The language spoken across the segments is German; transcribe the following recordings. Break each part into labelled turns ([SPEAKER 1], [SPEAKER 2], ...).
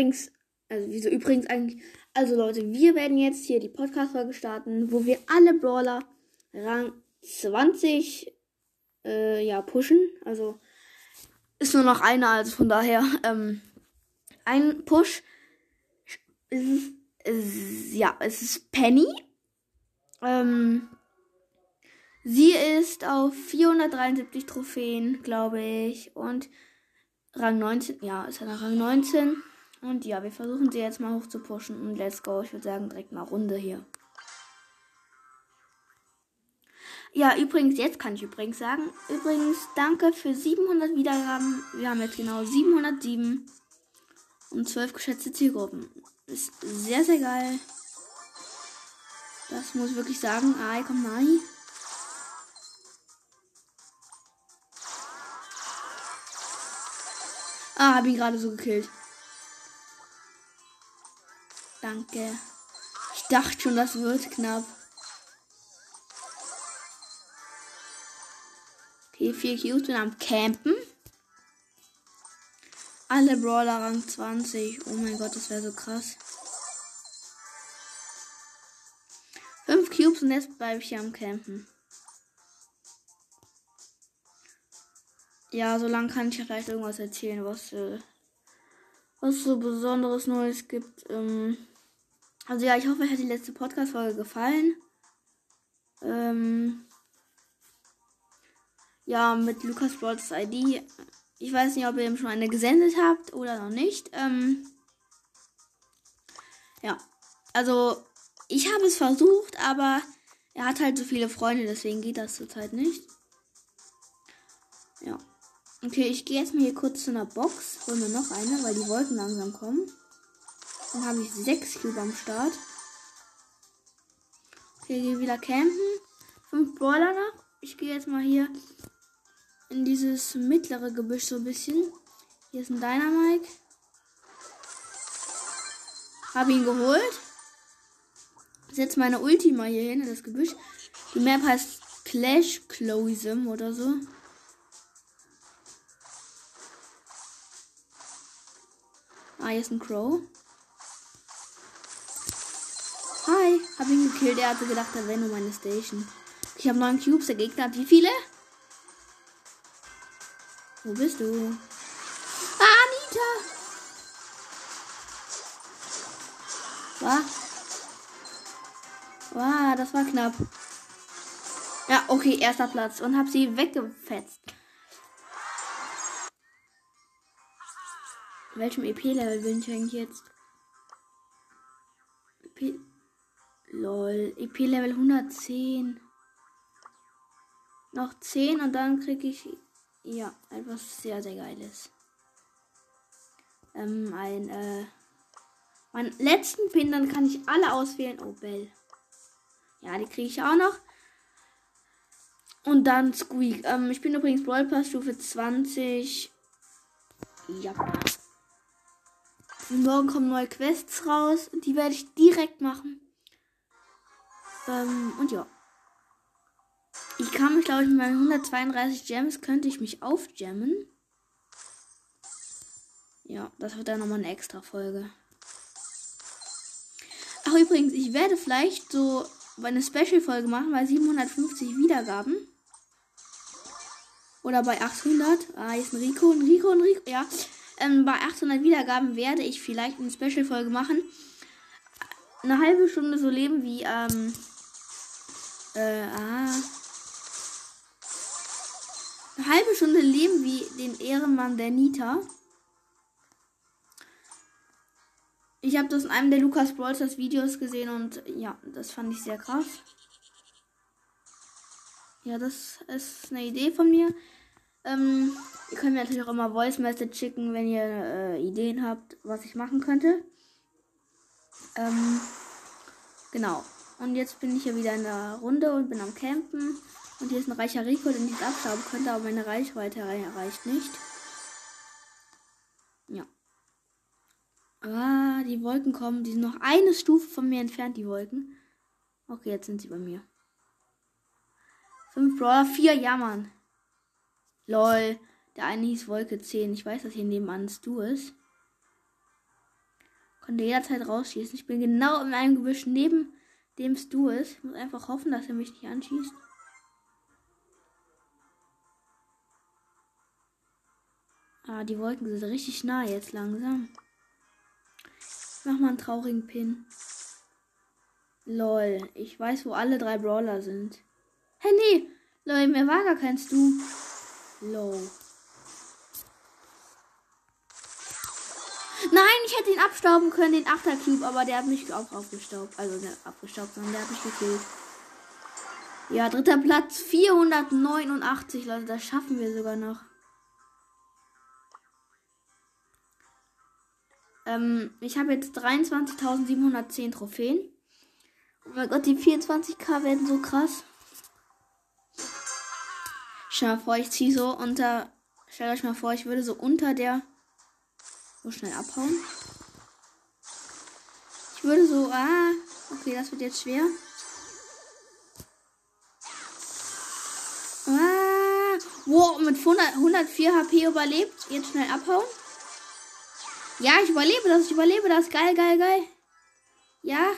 [SPEAKER 1] übrigens, also wieso übrigens eigentlich, also Leute, wir werden jetzt hier die Podcast-Folge starten, wo wir alle Brawler Rang 20 äh, ja, pushen. Also ist nur noch einer, also von daher ähm, ein Push ist, ist ja, es ist Penny. Ähm, sie ist auf 473 Trophäen, glaube ich, und Rang 19, ja, ist nach Rang 19. Und ja, wir versuchen sie jetzt mal hoch zu pushen und let's go. Ich würde sagen, direkt mal Runde hier. Ja, übrigens, jetzt kann ich übrigens sagen, übrigens, danke für 700 Wiedergaben. Wir haben jetzt genau 707 und 12 geschätzte Zielgruppen. Ist sehr, sehr geil. Das muss ich wirklich sagen. Ah, komm, nein. Ah, hab ihn gerade so gekillt. Danke. Ich dachte schon, das wird knapp. Okay, vier Cubes bin am Campen. Alle Brawler Rang 20. Oh mein Gott, das wäre so krass. Fünf Cubes und jetzt bleibe ich hier am Campen. Ja, so lange kann ich ja vielleicht irgendwas erzählen, was, äh, was so Besonderes Neues gibt. Ähm, also ja, ich hoffe, euch hat die letzte Podcast-Folge gefallen. Ähm, ja, mit Lukas Brawls ID. Ich weiß nicht, ob ihr ihm schon eine gesendet habt oder noch nicht. Ähm, ja, also ich habe es versucht, aber er hat halt so viele Freunde, deswegen geht das zurzeit nicht. Ja. Okay, ich gehe jetzt mal hier kurz zu einer Box. Holen wir noch eine, weil die Wolken langsam kommen. Dann habe ich sechs Cube am Start. Okay, gehe wieder campen. Fünf Brawler noch. Ich gehe jetzt mal hier in dieses mittlere Gebüsch so ein bisschen. Hier ist ein Dynamite. Habe ihn geholt. Setz meine Ultima hier hin in das Gebüsch. Die Map heißt Clash Cloism oder so. Ah, hier ist ein Crow. Hab ihn gekillt. Er hatte gedacht, er wäre nur meine Station. Ich habe neun Cubes. Der Gegner hat wie viele? Wo bist du? Ah, Anita! Was? Wow, das war knapp. Ja, okay, erster Platz. Und hab sie weggefetzt. Welchem EP-Level bin ich eigentlich jetzt? EP Lol. EP-Level 110. Noch 10 und dann krieg ich ja, etwas sehr, sehr Geiles. Ähm, ein, äh, meinen letzten Pin, dann kann ich alle auswählen. Oh, Bell. Ja, die kriege ich auch noch. Und dann Squeak. Ähm, ich bin übrigens Brawl Pass Stufe 20. Ja. Morgen kommen neue Quests raus. Und die werde ich direkt machen. Ähm, und ja. Ich kann mich, glaube ich, mit meinen 132 Gems könnte ich mich aufjammen. Ja, das wird dann nochmal eine extra Folge. Ach, übrigens, ich werde vielleicht so eine Special-Folge machen bei 750 Wiedergaben. Oder bei 800. Ah, hier ist ein Rico, ein Rico, ein Rico. Ja, ähm, bei 800 Wiedergaben werde ich vielleicht eine Special-Folge machen. Eine halbe Stunde so leben wie, ähm, äh, ah eine halbe Stunde leben wie den Ehrenmann der Nita. Ich habe das in einem der Lukas Brawlers Videos gesehen und ja, das fand ich sehr krass. Ja, das ist eine Idee von mir. Ähm, ihr könnt mir natürlich auch immer Voice Message schicken, wenn ihr äh, Ideen habt, was ich machen könnte. Ähm, genau. Und jetzt bin ich hier wieder in der Runde und bin am Campen. Und hier ist ein reicher Rico, den ich abstauben könnte, aber meine Reichweite reicht nicht. Ja. Ah, die Wolken kommen. Die sind noch eine Stufe von mir entfernt, die Wolken. Okay, jetzt sind sie bei mir. Fünf Brawler, vier, ja. Lol. Der eine hieß Wolke 10. Ich weiß, dass hier nebenan ein Stu ist. Konnte jederzeit rausschießen. Ich bin genau in einem Gebüsch neben dem Stu ist. Ich muss einfach hoffen, dass er mich nicht anschießt. Ah, die Wolken sind richtig nah jetzt langsam. Ich mach mal einen traurigen Pin. Lol, ich weiß, wo alle drei Brawler sind. Hey, nee. Lol, mir war gar kein Stu. Low. Ich hätte ihn abstauben können, den Achtercube, aber der hat mich auch aufgestaubt. Also der abgestaubt, sondern der hat mich gekillt. Ja, dritter Platz, 489, Leute, das schaffen wir sogar noch. Ähm, ich habe jetzt 23.710 Trophäen. Oh mein Gott, die 24k werden so krass. Stell mal vor, ich ziehe so unter. Stellt euch mal vor, ich würde so unter der. So schnell abhauen. Ich würde so. Ah, okay, das wird jetzt schwer. Ah, wow, mit 100, 104 HP überlebt. Jetzt schnell abhauen. Ja, ich überlebe das, ich überlebe das. Geil, geil, geil. Ja.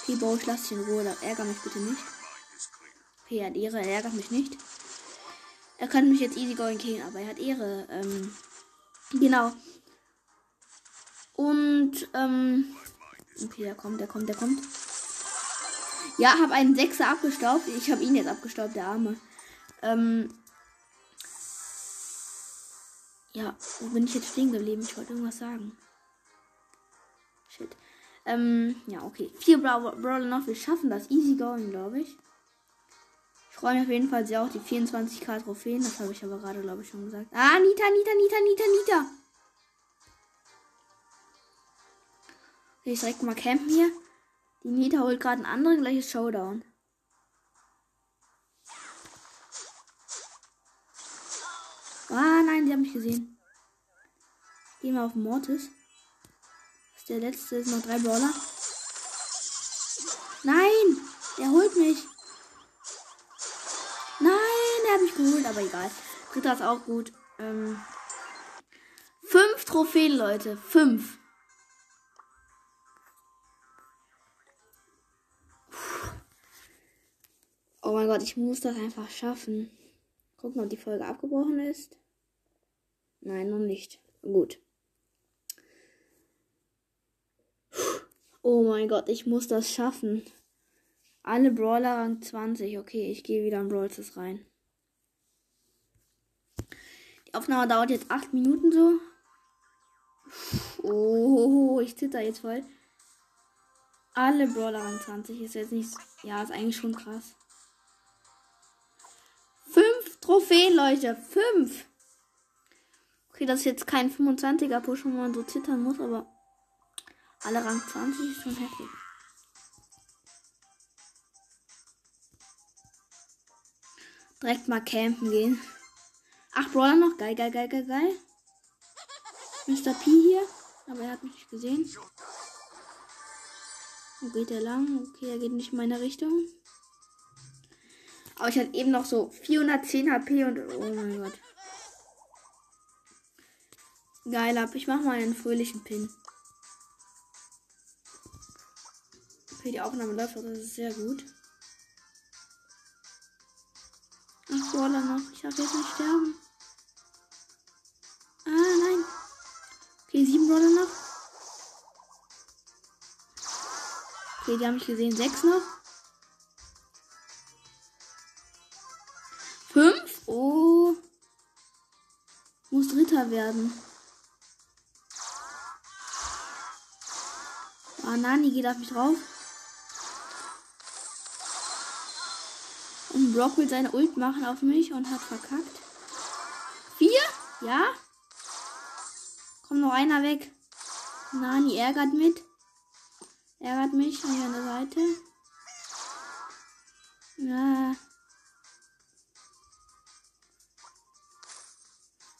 [SPEAKER 1] Okay, Bo, ich lass dich in Ruhe. Ärger mich bitte nicht. Okay, er hat Ehre, er ärgert mich nicht. Er kann mich jetzt easy going killen, aber er hat Ehre. Ähm, genau. Und, ähm, okay, er kommt, er kommt, er kommt. Ja, habe einen Sechser abgestaubt. Ich habe ihn jetzt abgestaubt, der Arme. Ähm, ja, wo bin ich jetzt stehen geblieben? Ich wollte irgendwas sagen. Shit. Ähm, ja, okay. Vier Brawler noch. Wir schaffen das. Easy going, glaube ich. Freue mich auf jeden Fall sehr auf die 24k Trophäen. Das habe ich aber gerade, glaube ich, schon gesagt. Ah, Nita, Nita, Nita, Nita, Nita. Ich direkt mal campen hier. Die Nita holt gerade ein anderes gleiches Showdown. Ah, nein, sie haben mich gesehen. Gehen wir auf Mortis. Das ist der letzte, ist noch drei Brawler. Nein, er holt mich. Mich geholt, aber egal. Dritter ist auch gut. Ähm, fünf Trophäen, Leute. Fünf. Oh mein Gott, ich muss das einfach schaffen. Gucken, ob die Folge abgebrochen ist. Nein, noch nicht. Gut. Oh mein Gott, ich muss das schaffen. Alle Brawler Rang 20. Okay, ich gehe wieder in Brawl rein. Aufnahme dauert jetzt 8 Minuten so. Oh, ich zitter jetzt voll. Alle Brawler Rang 20 ist jetzt nicht. Ja, ist eigentlich schon krass. Fünf Trophäen, Leute. Fünf. Okay, das ist jetzt kein 25er Push, wo man so zittern muss, aber alle Rang 20 ist schon heftig. Direkt mal campen gehen. Acht Brawler noch. Geil, geil, geil, geil, geil. Mr. P hier. Aber er hat mich nicht gesehen. Wo geht er lang? Okay, er geht nicht in meine Richtung. Aber ich hatte eben noch so 410 HP und oh mein Gott. Geil ab. Ich mach mal einen fröhlichen Pin. Okay, die Aufnahme läuft, das ist sehr gut. Ach, Brawler noch. Ich darf jetzt nicht sterben. Okay, sieben Brawler noch. Okay, die haben mich gesehen. Sechs noch. Fünf? Oh. Muss Dritter werden. Ah, Nani geht auf mich drauf. Und Brock will seine Ult machen auf mich und hat verkackt. Vier? Ja? Kommt noch einer weg. Nani ärgert mit. Ärgert mich hier an der Seite. Ja.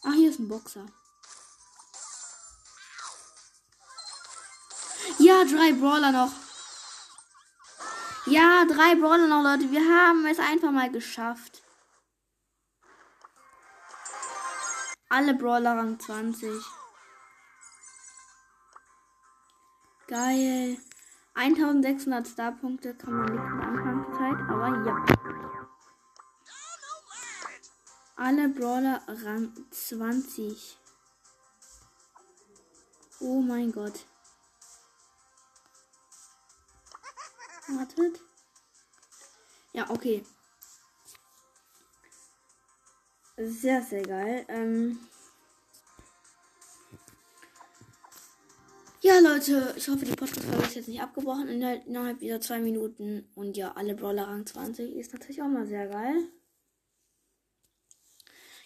[SPEAKER 1] Ach, hier ist ein Boxer. Ja, drei Brawler noch. Ja, drei Brawler noch, Leute. Wir haben es einfach mal geschafft. Alle Brawler Rang 20. Geil. 1600 Starpunkte kann man nicht in der Anfangszeit, aber ja. Alle Brawler Rang 20. Oh mein Gott. Wartet. Ja, okay. Sehr, sehr geil. Ähm ja, Leute, ich hoffe, die Podcast-Folge ist jetzt nicht abgebrochen innerhalb dieser zwei Minuten. Und ja, alle Brawler Rang 20 ist natürlich auch mal sehr geil.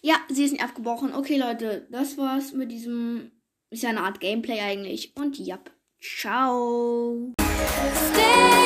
[SPEAKER 1] Ja, sie ist nicht abgebrochen. Okay, Leute, das war's mit diesem. Ist ja eine Art Gameplay eigentlich. Und ja, ciao. Stay